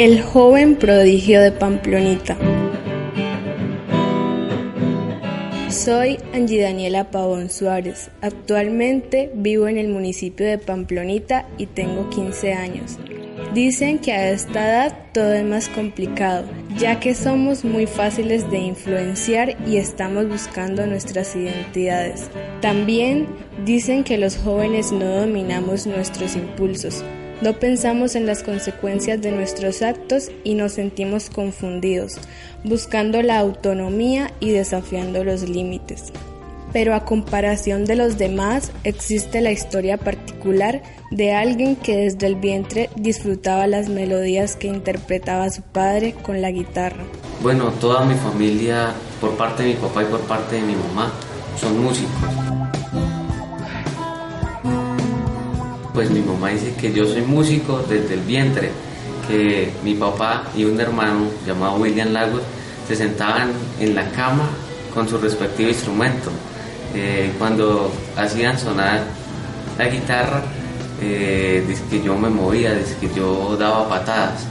El joven prodigio de Pamplonita. Soy Angie Daniela Pavón Suárez. Actualmente vivo en el municipio de Pamplonita y tengo 15 años. Dicen que a esta edad todo es más complicado, ya que somos muy fáciles de influenciar y estamos buscando nuestras identidades. También dicen que los jóvenes no dominamos nuestros impulsos, no pensamos en las consecuencias de nuestros actos y nos sentimos confundidos, buscando la autonomía y desafiando los límites. Pero a comparación de los demás, existe la historia particular de alguien que desde el vientre disfrutaba las melodías que interpretaba su padre con la guitarra. Bueno, toda mi familia, por parte de mi papá y por parte de mi mamá, son músicos. Pues mi mamá dice que yo soy músico desde el vientre, que mi papá y un hermano llamado William Lagos se sentaban en la cama con su respectivo instrumento. Eh, cuando hacían sonar la guitarra, eh, yo me movía, dice yo daba patadas.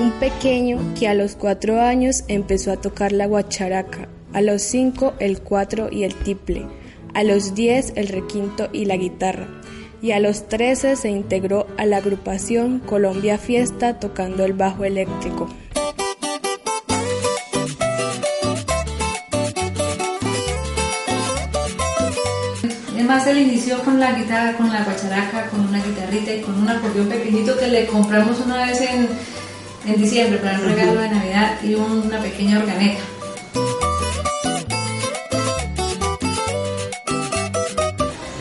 Un pequeño que a los cuatro años empezó a tocar la guacharaca, a los cinco el cuatro y el tiple a los 10 el requinto y la guitarra, y a los 13 se integró a la agrupación Colombia Fiesta tocando el bajo eléctrico. Además, él inició con la guitarra, con la guacharaca, con una guitarrita y con un acordeón pequeñito que le compramos una vez en, en diciembre para un regalo de Navidad y una pequeña organeta.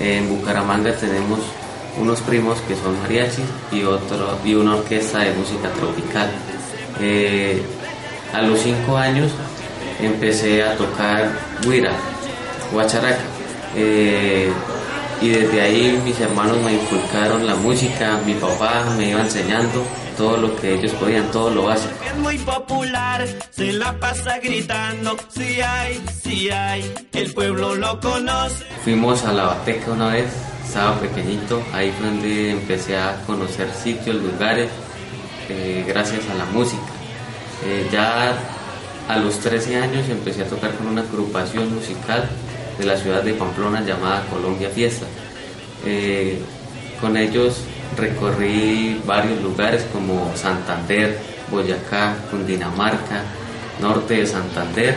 En Bucaramanga tenemos unos primos que son mariachi y, otro, y una orquesta de música tropical. Eh, a los cinco años empecé a tocar guira, guacharaca. Eh, y desde ahí mis hermanos me inculcaron la música, mi papá me iba enseñando todo lo que ellos podían, todo lo básico. Es muy popular, se la pasa gritando, si hay, si hay, el pueblo lo conoce. Fuimos a la Bateca una vez, estaba pequeñito, ahí fue donde empecé a conocer sitios, lugares, eh, gracias a la música. Eh, ya a los 13 años empecé a tocar con una agrupación musical de la ciudad de Pamplona llamada Colombia Fiesta. Eh, con ellos recorrí varios lugares como Santander, Boyacá, Cundinamarca, norte de Santander.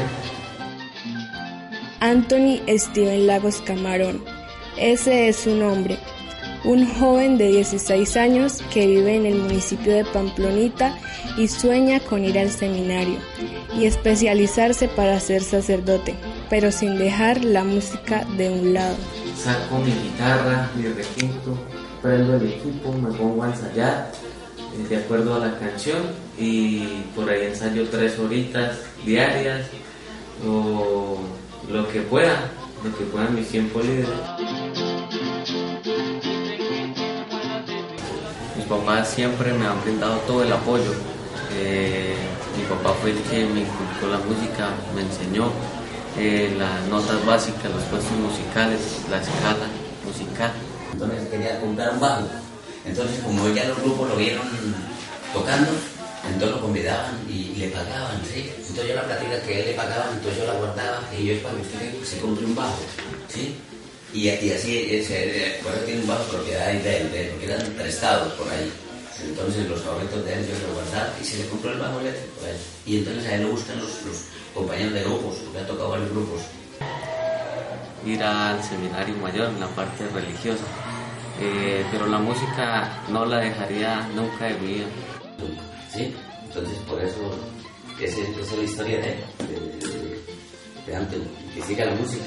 Anthony Steven Lagos Camarón, ese es su nombre, un joven de 16 años que vive en el municipio de Pamplonita y sueña con ir al seminario y especializarse para ser sacerdote, pero sin dejar la música de un lado. Saco mi guitarra, mi requinto, prendo el equipo, me pongo a ensayar eh, de acuerdo a la canción y por ahí ensayo tres horitas diarias o lo que pueda, lo que pueda en mi tiempo libre. Mis papás siempre me han brindado todo el apoyo. Eh, mi papá fue el que me inculcó la música, me enseñó eh, las notas básicas, los puestos musicales, la escala musical. Entonces quería comprar un bajo. Entonces como ya los grupos lo vieron tocando, entonces lo convidaban y, le pagaban, ¿sí? Entonces yo la plática que él le pagaba, entonces yo la guardaba y yo es para usted se compre un bajo, ¿sí? Y, así, ese, por eso tiene un bajo propiedad de él, de porque eran prestados por ahí. Entonces los favoritos de él yo lo guardaba y se le compró el bajo eléctrico a él. Y entonces a él le gustan los, los compañeros de grupos, le ha tocado varios grupos ir al seminario mayor en la parte religiosa. Eh, pero la música no la dejaría nunca de vida. Sí, entonces por eso esa es la historia de, de, de, de que siga la música.